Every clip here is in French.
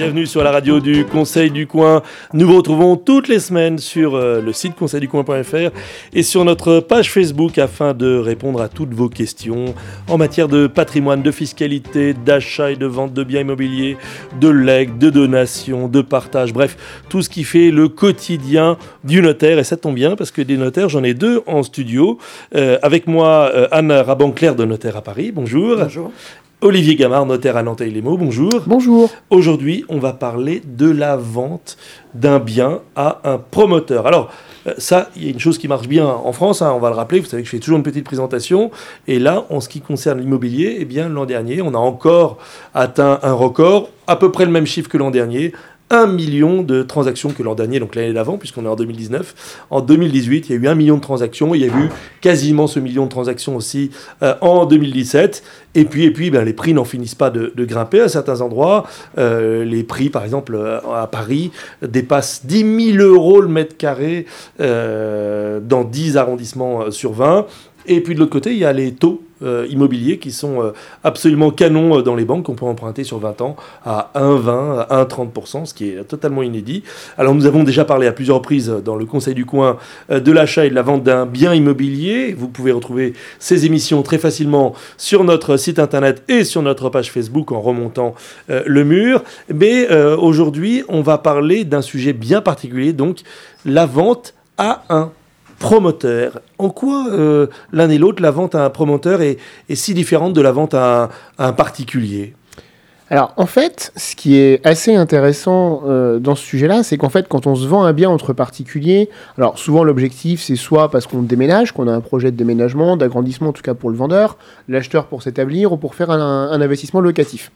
Bienvenue sur la radio du Conseil du Coin. Nous vous retrouvons toutes les semaines sur euh, le site conseilducoin.fr et sur notre page Facebook afin de répondre à toutes vos questions en matière de patrimoine, de fiscalité, d'achat et de vente de biens immobiliers, de legs, de donations, de partage, bref, tout ce qui fait le quotidien du notaire. Et ça tombe bien parce que des notaires, j'en ai deux en studio. Euh, avec moi, euh, Anne Raban-Claire de Notaire à Paris. Bonjour. Bonjour. Olivier Gamard, notaire à Nantes-les-Mots, bonjour. Bonjour. Aujourd'hui, on va parler de la vente d'un bien à un promoteur. Alors, euh, ça, il y a une chose qui marche bien en France, hein, on va le rappeler, vous savez que je fais toujours une petite présentation. Et là, en ce qui concerne l'immobilier, eh bien, l'an dernier, on a encore atteint un record, à peu près le même chiffre que l'an dernier, 1 million de transactions que l'an dernier, donc l'année d'avant, puisqu'on est en 2019. En 2018, il y a eu 1 million de transactions. Il y a eu quasiment ce million de transactions aussi euh, en 2017. Et puis, et ben, les prix n'en finissent pas de, grimper à certains endroits. Euh, les prix, par exemple, euh, à Paris, dépassent 10 000 euros le mètre carré dans 10 arrondissements sur 20. Et puis de l'autre côté, il y a les taux euh, immobiliers qui sont euh, absolument canons euh, dans les banques, qu'on peut emprunter sur 20 ans à 1,20, à 1,30%, ce qui est totalement inédit. Alors nous avons déjà parlé à plusieurs reprises dans le Conseil du coin de l'achat et de la vente d'un bien immobilier. Vous pouvez retrouver ces émissions très facilement sur notre site internet et sur notre page Facebook en remontant le mur. Mais aujourd'hui, on va parler d'un sujet bien particulier, donc la vente à un promoteur. En quoi euh, l'un et l'autre, la vente à un promoteur est, si différente de la vente à un, particulier? Alors en fait, ce qui est assez intéressant euh, dans ce sujet-là, c'est qu'en fait, quand on se vend un bien entre particuliers, alors souvent l'objectif c'est soit parce qu'on déménage, qu'on a un projet de déménagement, d'agrandissement en tout cas pour le vendeur, l'acheteur pour s'établir ou pour faire un, un investissement locatif.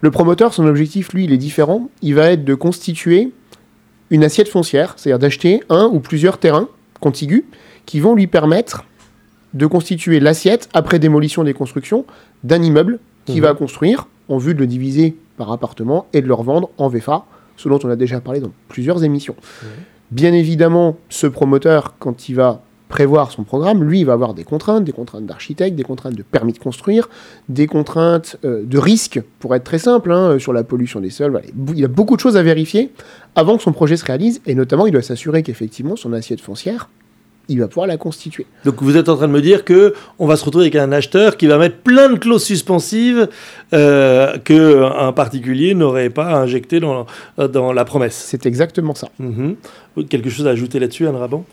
Le promoteur, son objectif, lui, il est différent. Il va être de constituer une assiette foncière, c'est-à-dire d'acheter un ou plusieurs terrains qui vont lui permettre de constituer l'assiette, après démolition des constructions, d'un immeuble qu'il va mhm. construire en vue de le diviser par appartement et de le revendre en VFA, ce dont on a déjà parlé dans plusieurs émissions. Mhm. Bien évidemment, ce promoteur, quand il va prévoir son programme, lui, il va avoir des contraintes, des contraintes d'architecte, des contraintes de permis de construire, des contraintes euh, de risque, pour être très simple, hein, sur la pollution des sols. Il a beaucoup de choses à vérifier avant que son projet se réalise, et notamment, il doit s'assurer qu'effectivement, son assiette foncière, il va pouvoir la constituer. Donc vous êtes en train de me dire que on va se retrouver avec un acheteur qui va mettre plein de clauses suspensives euh, qu'un particulier n'aurait pas injecté dans, dans la promesse. C'est exactement ça. Mhm. Quelque chose à ajouter là-dessus, Anne Raban?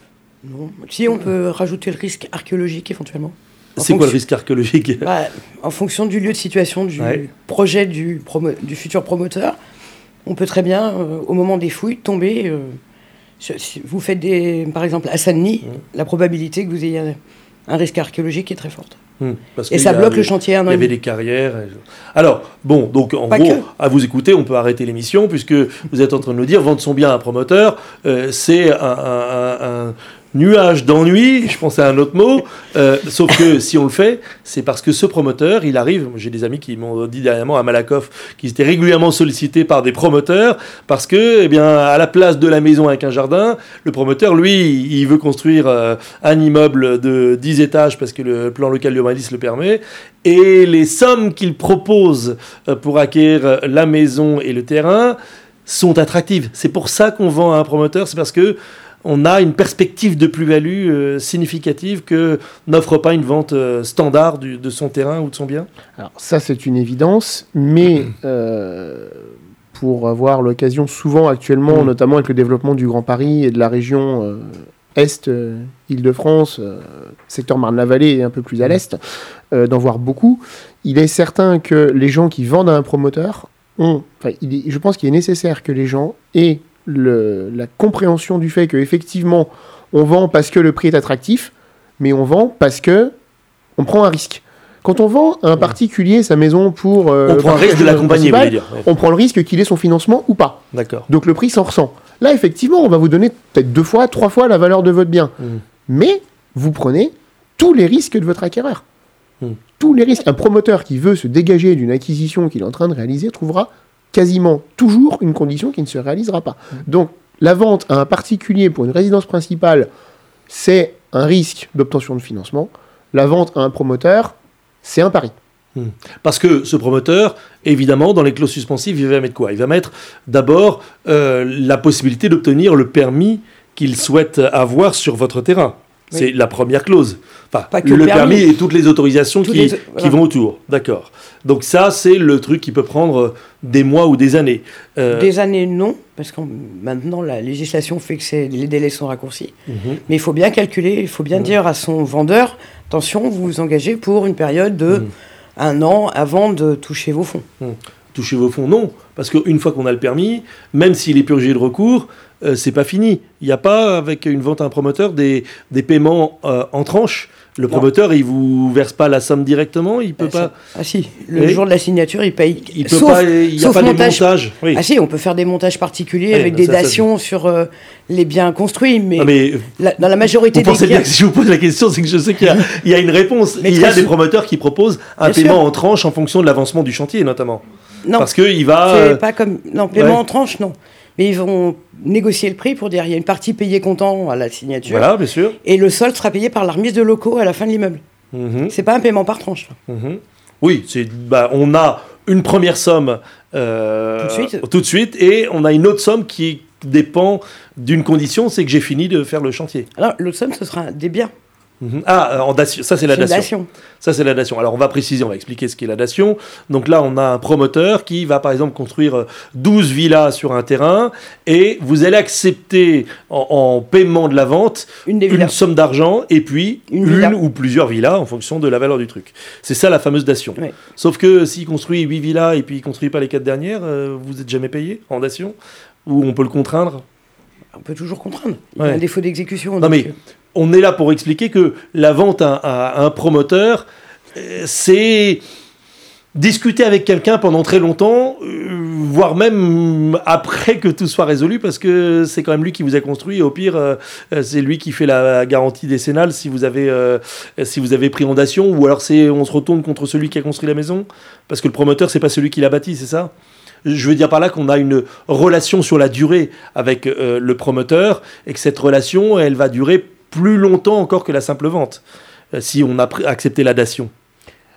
Si, on peut rajouter le risque archéologique éventuellement. C'est quoi le risque archéologique? Bah, En fonction du lieu de situation, du projet du, du, futur promoteur, on peut très bien, euh, au moment des fouilles, tomber. Euh, si vous faites des, par exemple à Saint-Denis, la probabilité que vous ayez un risque archéologique est très forte. Mmh. et ça bloque le chantier. Il y avait des carrières. Alors, bon, donc en gros, à vous écouter, on peut arrêter l'émission puisque vous êtes en train de nous dire vendre son bien à un promoteur, euh, c'est un, nuage d'ennui, je pensais à un autre mot, euh, sauf que si on le fait, c'est parce que ce promoteur, il arrive, j'ai des amis qui m'ont dit dernièrement à Malakoff qu'ils étaient régulièrement sollicités par des promoteurs, parce que, eh bien, à la place de la maison avec un jardin, le promoteur, lui, il veut construire euh, un immeuble de 10 étages parce que le plan local urbaniste le permet, et les sommes qu'il propose euh, pour acquérir la maison et le terrain sont attractives. C'est pour ça qu'on vend à un promoteur, c'est parce que on a une perspective de plus-value euh, significative que n'offre pas une vente euh, standard de son terrain ou de son bien Alors ça c'est une évidence, mais euh, pour avoir l'occasion souvent actuellement, mm. notamment avec le développement du Grand Paris et de la région Est, Île-de-France, secteur Marne-la-Vallée et un peu plus à l'Est, d'en voir beaucoup, il est certain que les gens qui vendent à un promoteur ont, je pense qu'il est nécessaire que les gens aient la compréhension du fait qu'effectivement, on vend parce que le prix est attractif, mais on vend parce que on prend un risque. Quand on vend à un particulier sa maison pour... Euh, on prend le risque de l'accompagner, On prend le risque qu'il ait son financement ou pas. D'accord. Donc le prix s'en ressent. Là, effectivement, on va vous donner peut-être deux fois, trois fois la valeur de votre bien. Hmm. Mais vous prenez tous les risques de votre acquéreur. Hmm. Tous les risques. Un promoteur qui veut se dégager d'une acquisition qu'il est en train de réaliser trouvera quasiment toujours une condition qui ne se réalisera pas. Donc la vente à un particulier pour une résidence principale, c'est un risque d'obtention de financement. La vente à un promoteur, c'est un pari. Parce que ce promoteur, évidemment, dans les clauses suspensives, il va mettre quoi? Il va mettre d'abord euh, la possibilité d'obtenir le permis qu'il souhaite avoir sur votre terrain. C'est la première clause. Enfin, Pas que le le permis. permis. et toutes les autorisations Toutes qui, les- qui voilà. vont autour. D'accord. Donc ça, c'est le truc qui peut prendre des mois ou des années. Euh, Des années, non, parce que maintenant la législation fait que les délais sont raccourcis. mhm. Mais il faut bien calculer, il faut bien dire à son vendeur attention, vous vous engagez pour une période de Mhm. un an avant de toucher vos fonds. toucher vos fonds, non. Parce qu'une fois qu'on a le permis, même s'il est purgé de recours, euh, c'est pas fini. Il n'y a pas, avec une vente à un promoteur, des, des paiements euh, en tranches. Le Non. promoteur, il vous verse pas la somme directement, il peut Ah, pas. Ah si, le Oui. jour de la signature, il paye. Il peut sauf, pas. Il n'y a pas montage. des montages. Oui. Ah si, on peut faire des montages particuliers Oui, avec des ça, ça, dations sur euh, les biens construits, mais, Non, mais la- dans la majorité vous des pensez bien que si je vous pose la question, c'est que je sais qu'il y a, il y a une réponse. Mais il y a des promoteurs qui proposent un Bien paiement sûr. en tranches en fonction de l'avancement du chantier, notamment. non, Parce qu'il va. c'est euh, pas comme non paiement ouais. en tranche, non. Mais ils vont négocier le prix pour dire il y a une partie payée comptant à la signature Voilà, bien sûr. et le solde sera payé par la remise de locaux à la fin de l'immeuble. Mhm. C'est pas un paiement par tranche. Mhm. Oui, bah, on a une première somme euh, Tout de suite. tout de suite, et on a une autre somme qui dépend d'une condition, c'est que j'ai fini de faire le chantier. Alors l'autre somme, ce sera des biens. Mhm. Ah, euh, en dation, ça c'est la dation. dation. Ça c'est la dation. Alors on va préciser, on va expliquer ce qu'est la dation. Donc là, on a un promoteur qui va par exemple construire euh, 12 villas sur un terrain, et vous allez accepter en, en paiement de la vente Une des une villas. somme d'argent et puis Une ou plusieurs villas en fonction de la valeur du truc. C'est ça la fameuse dation. Sauf que s'il construit 8 villas et puis il construit pas les 4 dernières, euh, vous êtes jamais payé en dation Ou on peut le contraindre? On peut toujours contraindre. Il y a Ouais. un défaut d'exécution. Non mais euh, on est là pour expliquer que la vente à, un promoteur, euh, c'est discuter avec quelqu'un pendant très longtemps, euh, voire même après que tout soit résolu, parce que c'est quand même lui qui vous a construit. Au pire, euh, c'est lui qui fait la garantie décennale si vous avez, si vous avez pris ondation, ou alors c'est on se retourne contre celui qui a construit la maison, parce que le promoteur c'est pas celui qui l'a bâti, c'est ça? Je veux dire par là qu'on a une relation sur la durée avec le promoteur et que cette relation, elle va durer plus longtemps encore que la simple vente, euh, si on a accepté la dation.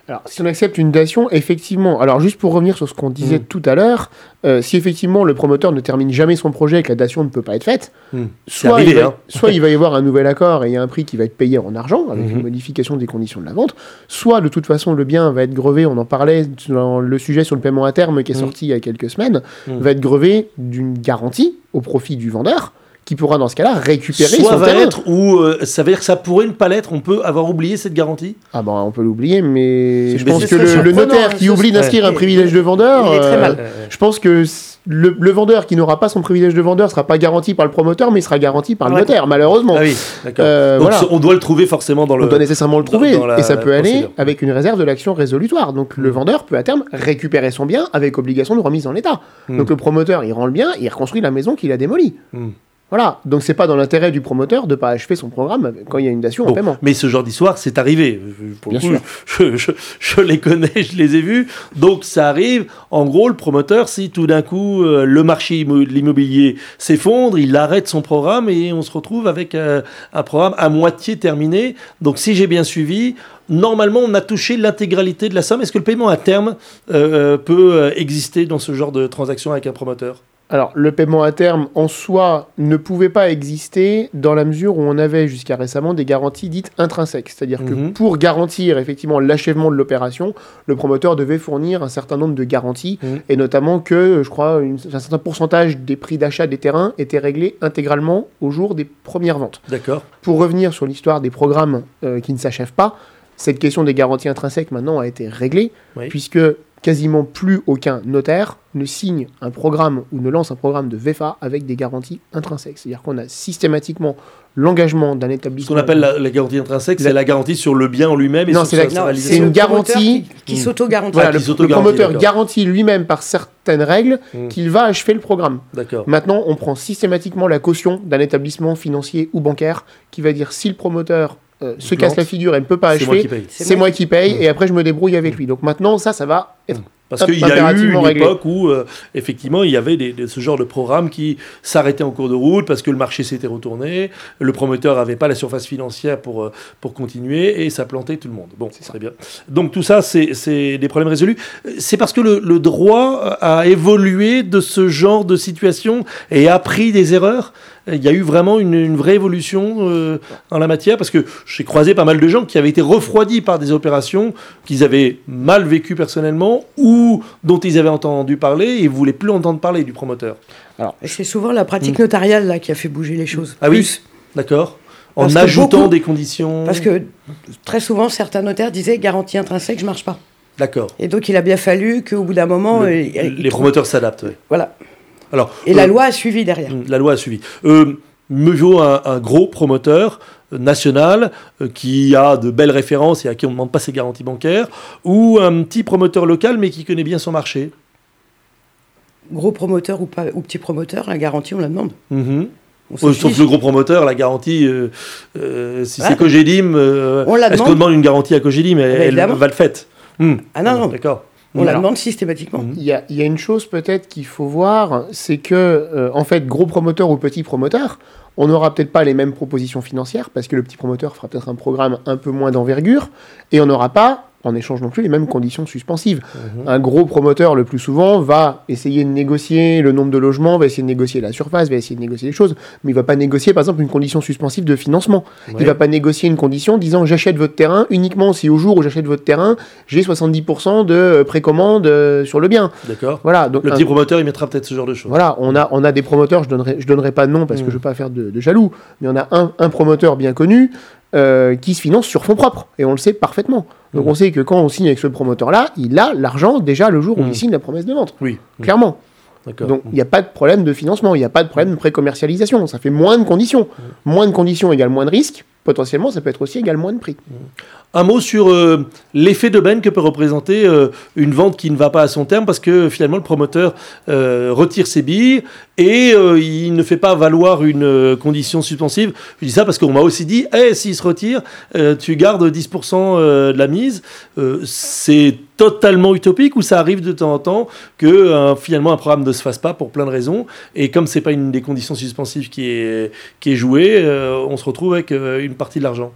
Alors, si on accepte une dation, effectivement, alors juste pour revenir sur ce qu'on disait Mm. tout à l'heure, euh, si effectivement le promoteur ne termine jamais son projet et que la dation ne peut pas être faite. C'est soit, arrivé, il va, hein. soit il va y avoir un nouvel accord et il y a un prix qui va être payé en argent avec une modification des conditions de la vente, soit de toute façon le bien va être grevé, on en parlait dans le sujet sur le paiement à terme qui est Mhm. sorti il y a quelques semaines, va être grevé d'une garantie au profit du vendeur qui pourra dans ce cas-là récupérer Soit son va terrain. être, ou euh, ça veut dire que ça pourrait ne pas l'être, on peut avoir oublié cette garantie? Ah ben on peut l'oublier, mais je mais pense que le, notaire qui oublie d'inscrire un Il- privilège de vendeur, il est très euh, mal. je pense que le, le vendeur qui n'aura pas son privilège de vendeur sera pas garanti par le promoteur, mais sera garanti par le Ouais. notaire, malheureusement. Ah oui, d'accord. Euh, Donc voilà. on doit le trouver forcément dans le. On doit nécessairement le trouver, dans et ça peut aller procédure. avec une réserve de l'action résolutoire. Donc le Mm. vendeur peut à terme récupérer son bien avec obligation de remise en état. Mm. Donc le promoteur, il rend le bien, il reconstruit la maison qu'il a démolie. Hmm. Voilà, donc c'est pas dans l'intérêt du promoteur de pas achever son programme quand il y a une dation en Bon, paiement. mais ce genre d'histoire, c'est arrivé. Pour Bien coup, Je, je- je les connais, je les ai vus. Donc ça arrive. En gros, le promoteur, si tout d'un coup euh, le marché de l'immobilier s'effondre, il arrête son programme et on se retrouve avec euh, un programme à moitié terminé. Donc si j'ai bien suivi, normalement on a touché l'intégralité de la somme. Est-ce que le paiement à terme euh, peut exister dans ce genre de transaction avec un promoteur? Alors, le paiement à terme en soi ne pouvait pas exister dans la mesure où on avait jusqu'à récemment des garanties dites intrinsèques. C'est-à-dire que Mhm. pour garantir effectivement l'achèvement de l'opération, le promoteur devait fournir un certain nombre de garanties Mhm. et notamment que, je crois, une- un certain pourcentage des prix d'achat des terrains était réglé intégralement au jour des premières ventes. D'accord. Pour revenir sur l'histoire des programmes euh, qui ne s'achèvent pas, cette question des garanties intrinsèques maintenant a été réglée, Oui. puisque quasiment plus aucun notaire ne signe un programme ou ne lance un programme de VFA avec des garanties intrinsèques. C'est-à-dire qu'on a systématiquement l'engagement d'un Ce établissement. qu'on appelle la, la garantie intrinsèque, La- c'est la garantie sur le bien en lui-même et Non, c'est une garantie- qui, qui Mm. s'auto-garantit. Voilà, le, promoteur garantit lui-même par certaines règles Mm. qu'il va achever le programme. D'accord. Maintenant, on prend systématiquement la caution d'un établissement financier ou bancaire qui va dire si le promoteur euh, se plante, casse la figure et ne peut pas C'est moi achever, qui paye. c'est moi qui paye et après je me débrouille avec lui. Donc maintenant, ça, ça va être Parce qu'il y a eu une époque où, euh, effectivement, il y avait des, ce genre de programme qui s'arrêtait en cours de route parce que le marché s'était retourné, le promoteur n'avait pas la surface financière pour, euh, pour continuer et ça plantait tout le monde. Bon, c'est très bien. Donc tout ça, c'est des problèmes résolus. C'est parce que le, le, droit a évolué de ce genre de situation et a pris des erreurs? Il y a eu vraiment une, vraie évolution euh, en la matière parce que j'ai croisé pas mal de gens qui avaient été refroidis par des opérations qu'ils avaient mal vécues personnellement ou dont ils avaient entendu parler et ne voulaient plus entendre parler du promoteur. Alors, c'est souvent la pratique notariale là qui a fait bouger les choses. Ah oui, d'accord. En ajoutant des conditions. Parce que très souvent, certains notaires disaient garantie intrinsèque, je marche pas. D'accord. Et donc, il a bien fallu qu'au bout d'un moment. les promoteurs s'adaptent. Voilà et la euh, loi a suivi derrière. Mm, la loi a suivi. Euh, me vaut un, gros promoteur euh, national qui a de belles références et à qui on ne demande pas ses garanties bancaires, ou un petit promoteur local mais qui connaît bien son marché Gros promoteur ou, pas, ou petit promoteur, la garantie on la demande. Mm-hmm. sauf le gros promoteur, la garantie, si c'est Cogedim, est-ce qu'on demande une garantie à Cogedim? Elle, elle va le fait. Mm. Ah non, non. D'accord. On la demande systématiquement. Il y, a, une chose peut-être qu'il faut voir, c'est que, euh, en fait, gros promoteur ou petit promoteur, on n'aura peut-être pas les mêmes propositions financières, parce que le petit promoteur fera peut-être un programme un peu moins d'envergure, et on n'aura pas en échange non plus les mêmes conditions suspensives. Mhm. Un gros promoteur, le plus souvent, va essayer de négocier le nombre de logements, va essayer de négocier la surface, va essayer de négocier les choses, mais il va pas négocier, par exemple, une condition suspensive de financement. Il Il va pas négocier une condition disant j'achète votre terrain uniquement si au jour où j'achète votre terrain, j'ai 70% de précommande euh, sur le bien. D'accord. Voilà. Donc, le petit promoteur, il mettra peut-être ce genre de choses. Voilà, on a, on a des promoteurs, je donnerai, je donnerai pas de nom parce que mm. je veux pas faire de, jaloux, mais on a un, un promoteur bien connu euh, qui se finance sur fonds propres. Et on le sait parfaitement. Donc mmh. on sait que quand on signe avec ce promoteur-là, il a l'argent déjà le jour où mmh. il signe la promesse de vente. Oui. Clairement. Donc il n'y a pas de problème de financement, il n'y a pas de problème de pré-commercialisation. Ça fait moins de conditions. Mmh. Moins de conditions égale moins de risques. Potentiellement, ça peut être aussi égal moins de prix. Un mot sur euh, l'effet de benne que peut représenter euh, une vente qui ne va pas à son terme parce que finalement le promoteur euh, retire ses billes et il ne fait pas valoir une condition suspensive. Je dis ça parce qu'on m'a aussi dit hey, s'il se retire, tu gardes 10% de la mise. C'est totalement utopique ou ça arrive de temps en temps que finalement un programme ne se fasse pas pour plein de raisons et comme c'est pas une des conditions suspensives qui est, qui est jouée, on se retrouve avec une partie de l'argent.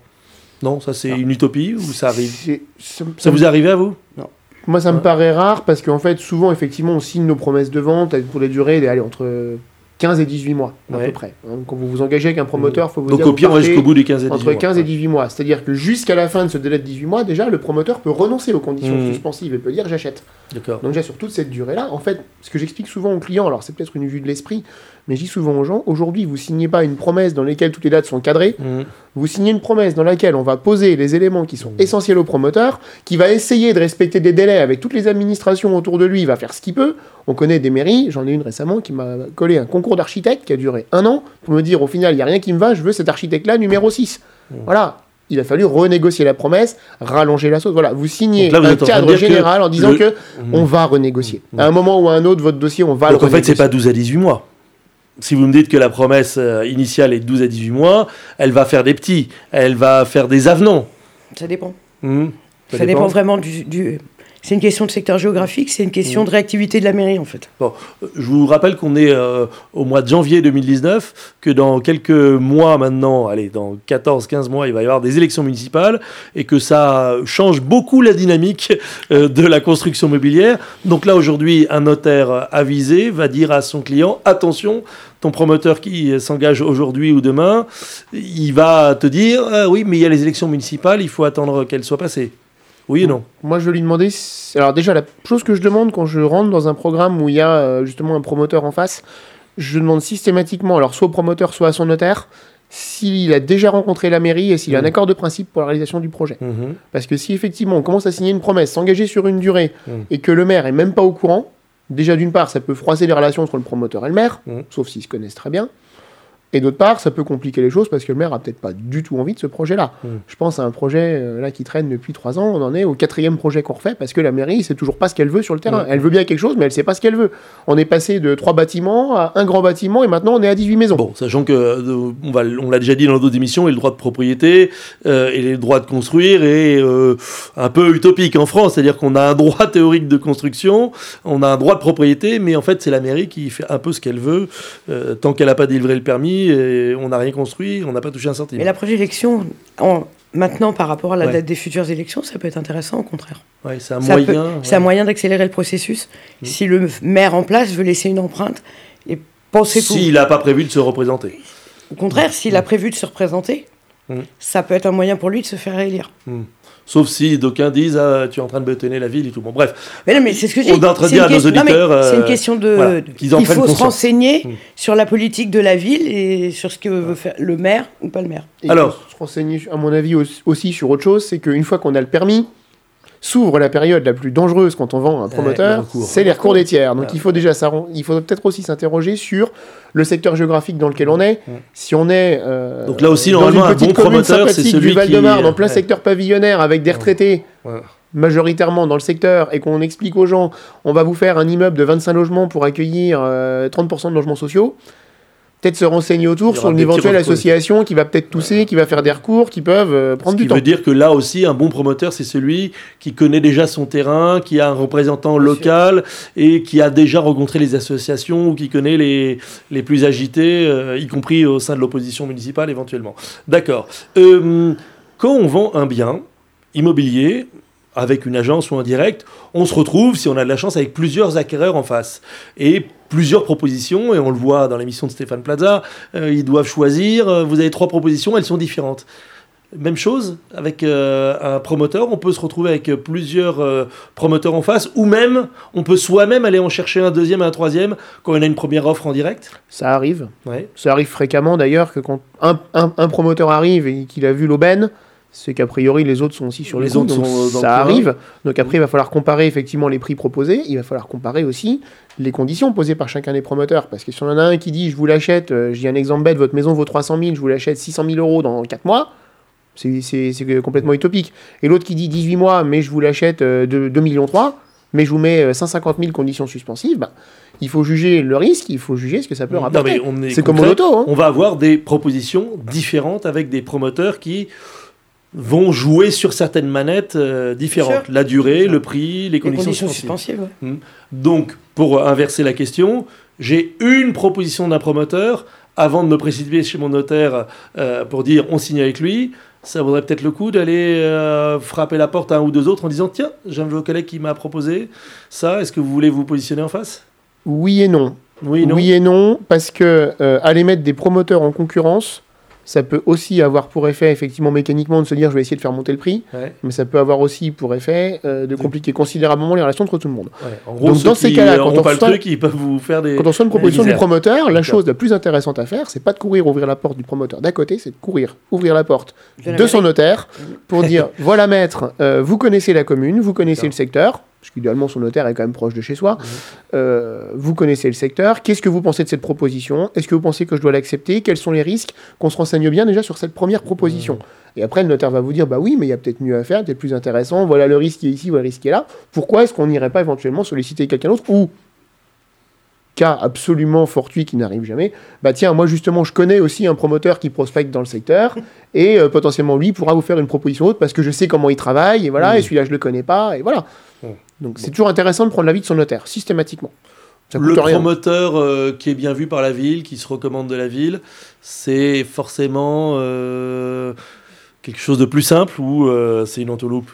Non, ça c'est une utopie ou ça arrive? Ça, vous est arrivé à vous? Non. Moi, ça me paraît rare parce qu'en fait, souvent, effectivement, on signe nos promesses de vente pour des durées allez, entre 15 et 18 mois, à peu près. Hein, quand vous vous engagez avec un promoteur, il faut vous Donc au pire, jusqu'au bout des 15 et 18 mois. Entre 15 et 18 mois. C'est-à-dire que jusqu'à la fin de ce délai de 18 mois, déjà, le promoteur peut renoncer aux conditions mmh. suspensives et peut dire j'achète. D'accord. Donc déjà, sur toute cette durée-là, en fait, ce que j'explique souvent aux clients, alors c'est peut-être une vue de l'esprit, mais je dis souvent aux gens, aujourd'hui, vous signez pas une promesse dans laquelle toutes les dates sont cadrées, mmh. vous signez une promesse dans laquelle on va poser les éléments qui sont mmh. essentiels au promoteur, qui va essayer de respecter des délais avec toutes les administrations autour de lui, il va faire ce qu'il peut. On connaît des mairies, j'en ai une récemment qui m'a collé un concours d'architecte qui a duré un an pour me dire au final, il n'y a rien qui me va, je veux cet architecte-là numéro 6. Mmh. Voilà. Il a fallu renégocier la promesse, rallonger la sauce. Voilà, vous signez un cadre général en disant que mmh. on va renégocier. Mmh. À un moment ou à un autre, votre dossier, on va Donc le en fait, c'est pas 12 à 18 mois. Si vous me dites que la promesse euh, initiale est de 12 à 18 mois, elle va faire des petits, elle va faire des avenants. Ça dépend. Ça, dépend. vraiment du, c'est une question de secteur géographique, c'est une question de réactivité de la mairie en fait. Bon, je vous rappelle qu'on est euh, au mois de janvier 2019, que dans quelques mois maintenant, allez, dans 14-15 mois, il va y avoir des élections municipales et que ça change beaucoup la dynamique euh, de la construction mobilière. Donc là aujourd'hui, un notaire avisé va dire à son client attention, ton promoteur qui s'engage aujourd'hui ou demain, il va te dire oui, mais il y a les élections municipales, il faut attendre qu'elles soient passées. Oui et non. Moi, je vais lui demander. Alors, déjà, la chose que je demande quand je rentre dans un programme où il y a euh, justement un promoteur en face, je demande systématiquement, alors soit au promoteur, soit à son notaire, s'il a déjà rencontré la mairie et s'il a un mmh. accord de principe pour la réalisation du projet. Mmh. Parce que si effectivement on commence à signer une promesse, s'engager sur une durée mmh. et que le maire est même pas au courant, déjà d'une part, ça peut froisser les relations entre le promoteur et le maire, sauf s'ils se connaissent très bien. Et d'autre part, ça peut compliquer les choses parce que le maire a peut-être pas du tout envie de ce projet-là. Mm. Je pense à un projet euh, là qui traîne depuis trois ans. On en est au quatrième projet qu'on refait parce que la mairie sait toujours pas ce qu'elle veut sur le terrain. Elle veut bien quelque chose, mais elle sait pas ce qu'elle veut. On est passé de trois bâtiments à un grand bâtiment et maintenant on est à 18 maisons. Bon, sachant que euh, on va, on l'a déjà dit dans d'autres émissions, et le droit de propriété euh, et le droit de construire est un peu utopique en France, c'est-à-dire qu'on a un droit théorique de construction, on a un droit de propriété, mais en fait c'est la mairie qui fait un peu ce qu'elle veut tant qu'elle n'a pas délivré le permis, et on n'a rien construit, on n'a pas touché un centime. Mais la prochaine élection, en, maintenant par rapport à la Ouais. date des futures élections, ça peut être intéressant au contraire. Ouais, c'est un ouais. Un moyen d'accélérer le processus. Mm. Si le maire en place veut laisser une empreinte et penser pour... S'il n'a pas prévu de se représenter. Au contraire, s'il a prévu de se représenter, Mm. ça peut être un moyen pour lui de se faire réélire. Sauf si d'aucuns disent ah, tu es en train de bétonner la ville et tout. Bon, bref, Mais non, mais c'est ce que je On C'est dire une à nos question- non, mais auditeurs, C'est euh, une question de. voilà, qu'ils en il faut se renseigner Mm. sur la politique de la ville et sur ce que veut faire le maire ou pas le maire. Et Alors. il faut se renseigner, à mon avis, aussi- aussi sur autre chose, c'est qu'une fois qu'on a le permis, s'ouvre la période la plus dangereuse quand on vend un promoteur, c'est les recours des tiers. Donc il faut déjà s'arran- il faut peut-être aussi s'interroger sur le secteur géographique dans lequel on est. Si on est euh, Donc là aussi, normalement, une un petite bon promoteur, c'est celui du Val-de-Marne, qui- en plein ouais. secteur pavillonnaire avec des retraités majoritairement dans le secteur et qu'on explique aux gens on va vous faire un immeuble de 25 logements pour accueillir euh, 30% de logements sociaux, peut-être se renseigner autour sur une éventuelle association qui va peut-être tousser, qui va faire des recours, qui peuvent euh, Ce prendre qui du temps. veut dire que là aussi, un bon promoteur, c'est celui qui connaît déjà son terrain, qui a un représentant Bien sûr. local et qui a déjà rencontré les associations ou qui connaît les, les plus agités, euh, y compris au sein de l'opposition municipale éventuellement. D'accord. Euh, quand on vend un bien immobilier avec une agence ou un direct, on se retrouve, si on a de la chance, avec plusieurs acquéreurs en face et plusieurs propositions. Et on le voit dans l'émission de Stéphane Plaza, euh, ils doivent choisir. Euh, Vous avez trois propositions, elles sont différentes. Même chose avec euh, un promoteur, on peut se retrouver avec plusieurs euh, promoteurs en face, ou même on peut soi-même aller en chercher un deuxième et un troisième quand on a une première offre en direct. Ça arrive. Ouais. Ça arrive fréquemment d'ailleurs que quand un, un- un promoteur arrive et qu'il a vu l'aubaine, c'est qu'a priori les autres sont aussi sur les, Les coups, autres donc sont, euh, ça arrive. Donc après il va falloir comparer effectivement les prix proposés, il va falloir comparer aussi les conditions posées par chacun des promoteurs. Parce que si on en a un qui dit je vous l'achète, euh, je dis un exemple bête, votre maison vaut 300 000, je vous l'achète 600 000 euros dans 4 mois, c'est- complètement utopique. Et l'autre qui dit 18 mois, mais je vous l'achète euh, de 2 millions 3, mais je vous mets euh, 150 000 conditions suspensives, bah, il faut juger le risque, il faut juger ce que ça peut rapporter. C'est comme au concret. loto. Hein. On va avoir des propositions différentes avec des promoteurs qui vont jouer sur certaines manettes euh, différentes. Sûr. La durée, le prix, les Les conditions, conditions suspensives. ouais. Donc, pour inverser la question, j'ai une proposition d'un promoteur avant de me précipiter chez mon notaire euh, pour dire on signe avec lui. Ça vaudrait peut-être le coup d'aller euh, frapper la porte à un ou deux autres en disant tiens, j'ai un de vos collègues qui m'a proposé ça, est-ce que vous voulez vous positionner en face? Oui et non. Oui, non Oui et non, parce que euh, aller mettre des promoteurs en concurrence, ça peut aussi avoir pour effet, effectivement, mécaniquement, de se dire je vais essayer de faire monter le prix, Ouais, mais ça peut avoir aussi pour effet euh, de compliquer considérablement les relations entre tout le monde. ouais. En gros, Donc, dans ces cas-là, quand on pas le reçoit- truc, ils peuvent vous faire des. Quand on reçoit une proposition du promoteur, la chose la plus intéressante à faire, c'est pas de courir ouvrir la porte du promoteur d'à côté, c'est de courir ouvrir la porte De son notaire pour dire voilà maître, euh, vous connaissez la commune, vous connaissez le secteur, parce qu'idéalement son notaire est quand même proche de chez soi, euh, vous connaissez le secteur, qu'est-ce que vous pensez de cette proposition? Est-ce que vous pensez que je dois l'accepter? Quels sont les risques? Qu'on se renseigne bien déjà sur cette première proposition. Et après, le notaire va vous dire bah oui, mais il y a peut-être mieux à faire, peut-être plus intéressant, voilà le risque qui est ici, voilà le risque qui est là. Pourquoi est-ce qu'on n'irait pas éventuellement solliciter quelqu'un d'autre? Ou cas absolument fortuit qui n'arrive jamais, bah tiens, moi justement, je connais aussi un promoteur qui prospecte dans le secteur, et euh, potentiellement lui pourra vous faire une proposition autre parce que je sais comment il travaille, et voilà, et celui-là je le connais pas, et voilà. Donc c'est toujours intéressant de prendre l'avis de son notaire, systématiquement. Le rien. promoteur euh, qui est bien vu par la ville, qui se recommande de la ville, c'est forcément euh, quelque chose de plus simple ou euh, c'est une entourloupe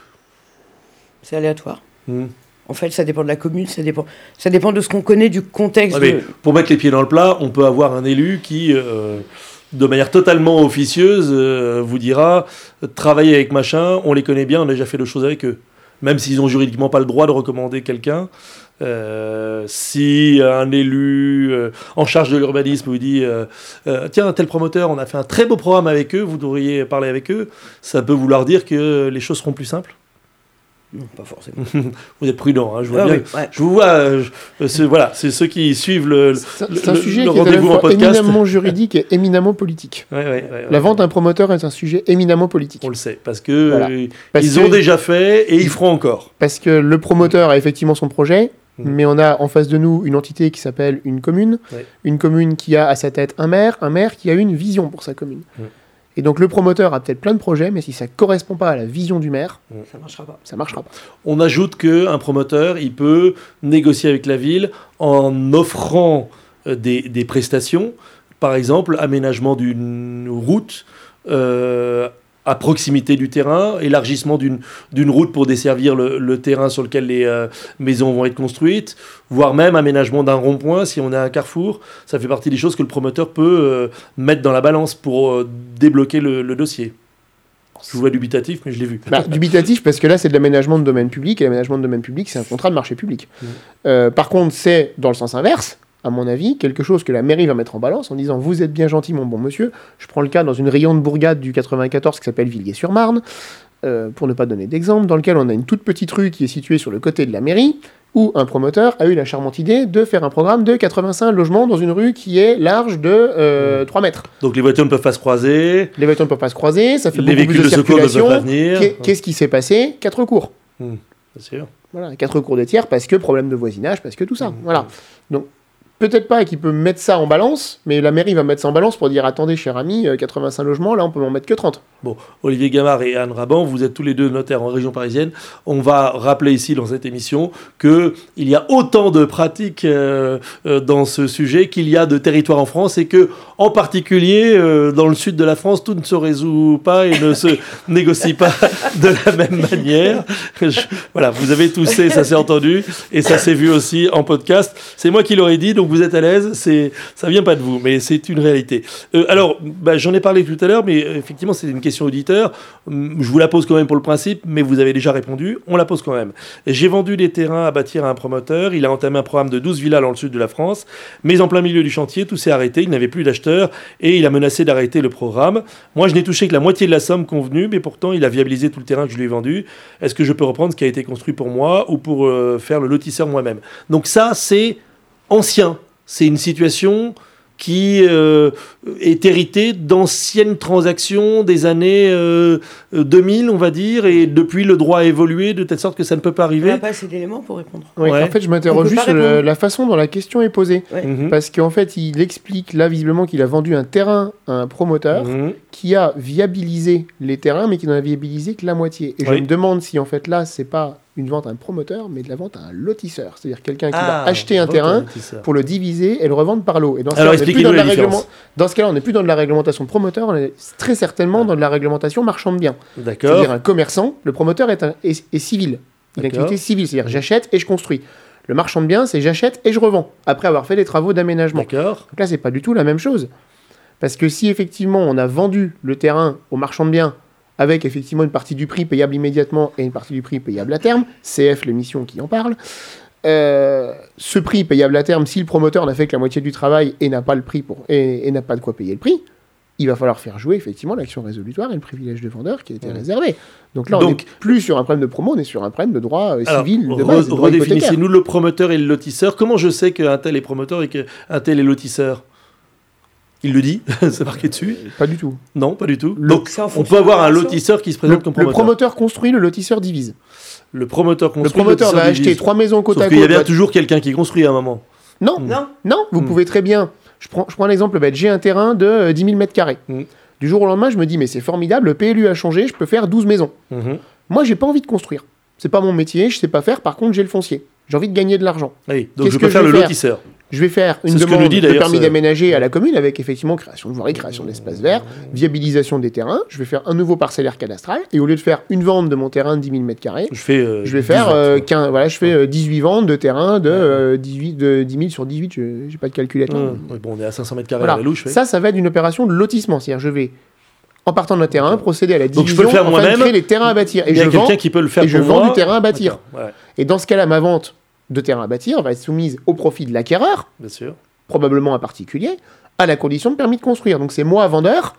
C'est aléatoire. Hmm. En fait, ça dépend de la commune, ça dépend, ça dépend de ce qu'on connaît du contexte. Ah, mais de- Pour mettre les pieds dans le plat, on peut avoir un élu qui, euh, de manière totalement officieuse, euh, vous dira travailler avec machin, on les connaît bien, on a déjà fait de choses avec eux. Même s'ils ont juridiquement pas le droit de recommander quelqu'un, euh, si un élu euh, en charge de l'urbanisme vous dit euh, tiens tel promoteur on a fait un très beau programme avec eux vous devriez parler avec eux ça peut vouloir dire que les choses seront plus simples Non, pas forcément. Vous êtes prudent, hein, je vois Ah bien. oui, ouais. Je vous vois, euh, je- c'est- voilà, c'est ceux qui suivent le, le- C'est le- c'est un sujet le qui est à la rendez-vous en podcast. éminemment juridique et éminemment politique. Ouais, ouais, ouais, ouais. La vente d'un promoteur est un sujet éminemment politique. On le sait, parce que Voilà. euh, Parce ils que- ont déjà fait et ils feront encore. Parce que le promoteur a effectivement son projet, Mhm. mais on a en face de nous une entité qui s'appelle une commune, Ouais. une commune qui a à sa tête un maire, un maire qui a une vision pour sa commune. Et donc le promoteur a peut-être plein de projets, mais si ça correspond pas à la vision du maire, Ça marchera pas. ça marchera pas. On ajoute qu'un promoteur, il peut négocier avec la ville en offrant euh, des, des prestations, par exemple aménagement d'une route euh, à proximité du terrain, élargissement d'une route pour desservir le, le terrain sur lequel les euh, maisons vont être construites, voire même aménagement d'un rond-point si on a un carrefour. Ça fait partie des choses que le promoteur peut euh, mettre dans la balance pour euh, débloquer le, le dossier. Je vous vois dubitatif, mais je l'ai vu. Bah, dubitatif parce que là c'est de l'aménagement de domaine public et l'aménagement de domaine public c'est un contrat de marché public. Euh, par contre c'est dans le sens inverse, à mon avis, quelque chose que la mairie va mettre en balance en disant vous êtes bien gentil mon bon monsieur. Je prends le cas dans une rayon de bourgade du 94 qui s'appelle Villiers-sur-Marne, euh, pour ne pas donner d'exemple, dans lequel on a une toute petite rue qui est située sur le côté de la mairie où un promoteur a eu la charmante idée de faire un programme de 85 logements dans une rue qui est large de euh, 3 mètres. Donc les voitures ne peuvent pas se croiser, Les voitures ne peuvent pas se croiser, ça fait les beaucoup plus de de secours ne peuvent circulation. pas venir. Qu'est- Qu'est-ce qui s'est passé? Quatre recours. Bien sûr. Voilà, quatre recours de tiers parce que problème de voisinage, parce que tout ça. Mmh. Voilà. Donc, peut-être pas qu'il peut mettre ça en balance, mais la mairie va mettre ça en balance pour dire attendez, cher ami, euh, 85 logements, là, on peut en mettre que 30. Olivier Gamard et Anne Raban, vous êtes tous les deux notaires en région parisienne. On va rappeler ici dans cette émission qu'il y a autant de pratiques euh, euh, dans ce sujet qu'il y a de territoires en France et que, en particulier, euh, dans le sud de la France, tout ne se résout pas et ne se négocie pas de la même manière. Je- voilà, vous avez toussé, ça s'est entendu et ça s'est vu aussi en podcast. C'est moi qui l'aurais dit, donc vous êtes à l'aise. C'est, ça vient pas de vous, mais c'est une réalité. Euh, alors, bah, j'en ai parlé tout à l'heure, mais euh, effectivement, c'est une question auditeur. Hum, Je vous la pose quand même pour le principe, mais vous avez déjà répondu. On la pose quand même. J'ai vendu des terrains à bâtir à un promoteur. Il a entamé un programme de 12 villas dans le sud de la France. Mais en plein milieu du chantier, tout s'est arrêté. Il n'avait plus d'acheteurs et il a menacé d'arrêter le programme. Moi, je n'ai touché que la moitié de la somme convenue, mais pourtant, il a viabilisé tout le terrain que je lui ai vendu. Est-ce que je peux reprendre ce qui a été construit pour moi ou pour euh, faire le lotisseur moi-même? Donc ça, c'est ancien. C'est une situation qui euh, est héritée d'anciennes transactions des années euh, 2000, on va dire, et depuis le droit a évolué de telle sorte que ça ne peut pas On arriver. n'a pas assez d'éléments pour répondre. Ouais, Ouais. En fait, je m'interroge On juste sur la façon dont la question est posée. Mhm. Parce qu'en fait, il explique là visiblement qu'il a vendu un terrain à un promoteur Mhm. qui a viabilisé les terrains, mais qui n'en a viabilisé que la moitié. Et je me demande si en fait là, c'est pas une vente à un promoteur, mais de la vente à un lotisseur. C'est-à-dire quelqu'un qui va Ah, acheter un terrain pour le diviser et le revendre par lot. Et dans ce Alors, expliquez-nous la la réglement- dans ce cas-là, on n'est plus dans de la réglementation promoteur, on est très certainement dans de la réglementation marchand de biens. D'accord. C'est-à-dire un commerçant, le promoteur est, un- est- est civil. Il a une activité civile, c'est-à-dire j'achète et je construis. Le marchand de biens, c'est j'achète et je revends, après avoir fait des travaux d'aménagement. D'accord. Donc là, c'est pas du tout la même chose. Parce que si effectivement on a vendu le terrain au marchand de biens avec effectivement une partie du prix payable immédiatement et une partie du prix payable à terme, CF l'émission qui en parle, euh, ce prix payable à terme, si le promoteur n'a fait que la moitié du travail et n'a pas le prix pour et, et n'a pas de quoi payer le prix, il va falloir faire jouer effectivement l'action résolutoire et le privilège de vendeur qui a été Ouais. réservé. Donc là, on n'est plus sur un problème de promo, on est sur un problème de droit euh, civil de re- base, hypothécaire. redéfinissez-nous le promoteur et le lotisseur. Comment je sais qu'un tel est promoteur et qu'un tel est lotisseur? Il le dit, c'est marqué dessus. Pas du tout. Non, pas du tout. Le- Donc, on peut avoir un lotisseur qui se Le, présente comme le promoteur. promoteur construit, le lotisseur divise. Le promoteur Le construit. promoteur va acheter trois maisons côte Sauf à qu'il y a côte. bien toujours quelqu'un qui construit à un moment. Non. Non non, vous Mm. pouvez très bien. Je prends, je prends un exemple bête. J'ai un terrain de euh, 10 000 mètres carrés. Mm. Du jour au lendemain, je me dis, mais c'est formidable, le PLU a changé, je peux faire 12 maisons. Mhm. Moi, j'ai pas envie de construire. C'est pas mon métier, je sais pas faire, par contre, j'ai le foncier. J'ai envie de gagner de l'argent. Oui, donc je peux que faire le lotisseur. Je vais faire une que demande dit, de permis d'aménager à la commune avec effectivement création de voirie, création d'espaces verts, viabilisation des terrains. Je vais faire un nouveau parcellaire cadastral et au lieu de faire une vente de mon terrain de 10 000 mètres carrés, Je fais. euh, je vais faire 10 ans, euh, tu 15 voilà, je fais euh, 18 ventes de terrain de, euh, 18, de 10 000 sur 18, je j'ai pas de vois. Hum, ouais, Bon, on est à 500 mètres carrés Voilà. à la louche. ouais. Ça, ça va être une opération de lotissement. C'est-à-dire, je vais, en partant d'un terrain, procéder à la Donc, je division, peux le faire afin de moi-même. créer les terrains à bâtir. Et Il y a je vends, quelqu'un qui peut le faire et je pour vends moi. du terrain à bâtir. Ouais, Et dans ce cas-là, ma vente de terrain à bâtir va être soumise au profit de l'acquéreur, bien sûr. probablement un particulier, à la condition de permis de construire. Donc, c'est moi, vendeur,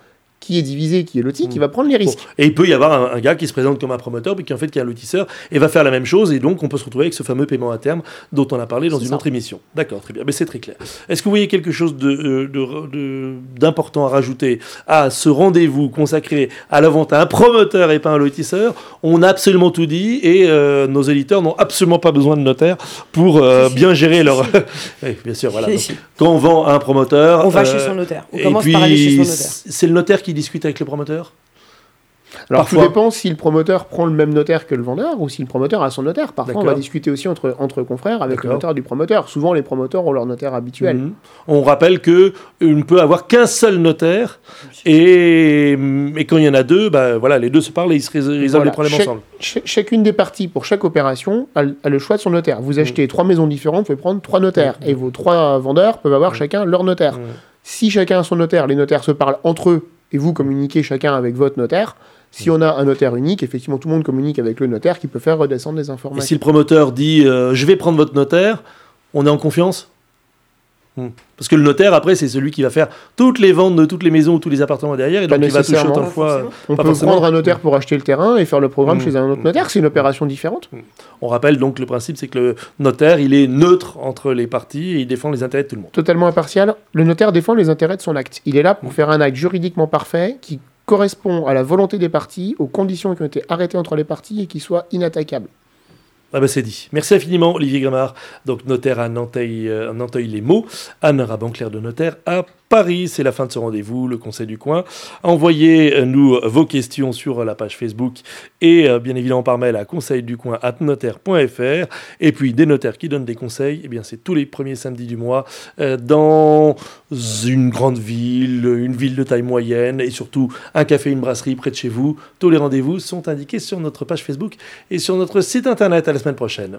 qui est divisé, qui est loti, qui va prendre les risques. Et il peut y avoir un, gars qui se présente comme un promoteur, mais qui en fait qui est un lotisseur, et va faire la même chose, et donc on peut se retrouver avec ce fameux paiement à terme dont on a parlé dans une autre émission. D'accord, très bien, mais c'est très clair. Est-ce que vous voyez quelque chose euh, d'important de, à rajouter à ce rendez-vous consacré à la vente à un promoteur et pas un lotisseur? On a absolument tout dit, et euh, nos éditeurs n'ont absolument pas besoin de notaire pour euh, bien gérer leur... oui, bien sûr, voilà. quand on vend à un promoteur... On va chez son notaire. On commence par aller chez son notaire. C'est le notaire qui discute avec le promoteur? Alors, tout dépend si le promoteur prend le même notaire que le vendeur ou si le promoteur a son notaire. Parfois, on va discuter aussi entre, entre confrères avec le notaire du promoteur. Souvent, les promoteurs ont leur notaire habituel. Mhm. On rappelle qu'il ne peut avoir qu'un seul notaire et, et, quand il y en a deux, bah, voilà, les deux se parlent et ils se résolvent les problèmes ensemble. chacune des parties, pour chaque opération, a, le choix de son notaire. Vous achetez mhm. trois maisons différentes, vous pouvez prendre trois notaires. Mhm. Et vos trois vendeurs peuvent avoir chacun leur notaire. Si chacun a son notaire, les notaires se parlent entre eux et vous communiquez chacun avec votre notaire, si on a un notaire unique, effectivement, tout le monde communique avec le notaire qui peut faire redescendre les informations. Et si le promoteur dit euh, je vais prendre votre notaire, on est en confiance? Hmm. Parce que le notaire, après, c'est celui qui va faire toutes les ventes de toutes les maisons ou tous les appartements derrière, et donc il va toucher autant de fois. On peut prendre un notaire pour acheter le terrain et faire le programme hmm. chez un autre notaire, c'est une opération différente. Hmm. On rappelle donc le principe, c'est que le notaire, il est neutre entre les parties et il défend les intérêts de tout le monde. Totalement impartial, le notaire défend les intérêts de son acte. Il est là pour faire un acte juridiquement parfait qui correspond à la volonté des parties, aux conditions qui ont été arrêtées entre les parties et qui soient inattaquables. Ah ben c'est dit. Merci infiniment Olivier Gramard, donc notaire à Nanteuil, les mots, Anne Rabanclair de notaire à Paris. C'est la fin de ce rendez-vous, le Conseil du Coin. Envoyez-nous vos questions sur la page Facebook et euh, bien évidemment par mail à conseilducoin.notaire.fr. Et puis des notaires qui donnent des conseils, eh bien c'est tous les premiers samedis du mois euh, dans une grande ville, une ville de taille moyenne et surtout un café, une brasserie près de chez vous. Tous les rendez-vous sont indiqués sur notre page Facebook et sur notre site internet. À la semaine prochaine.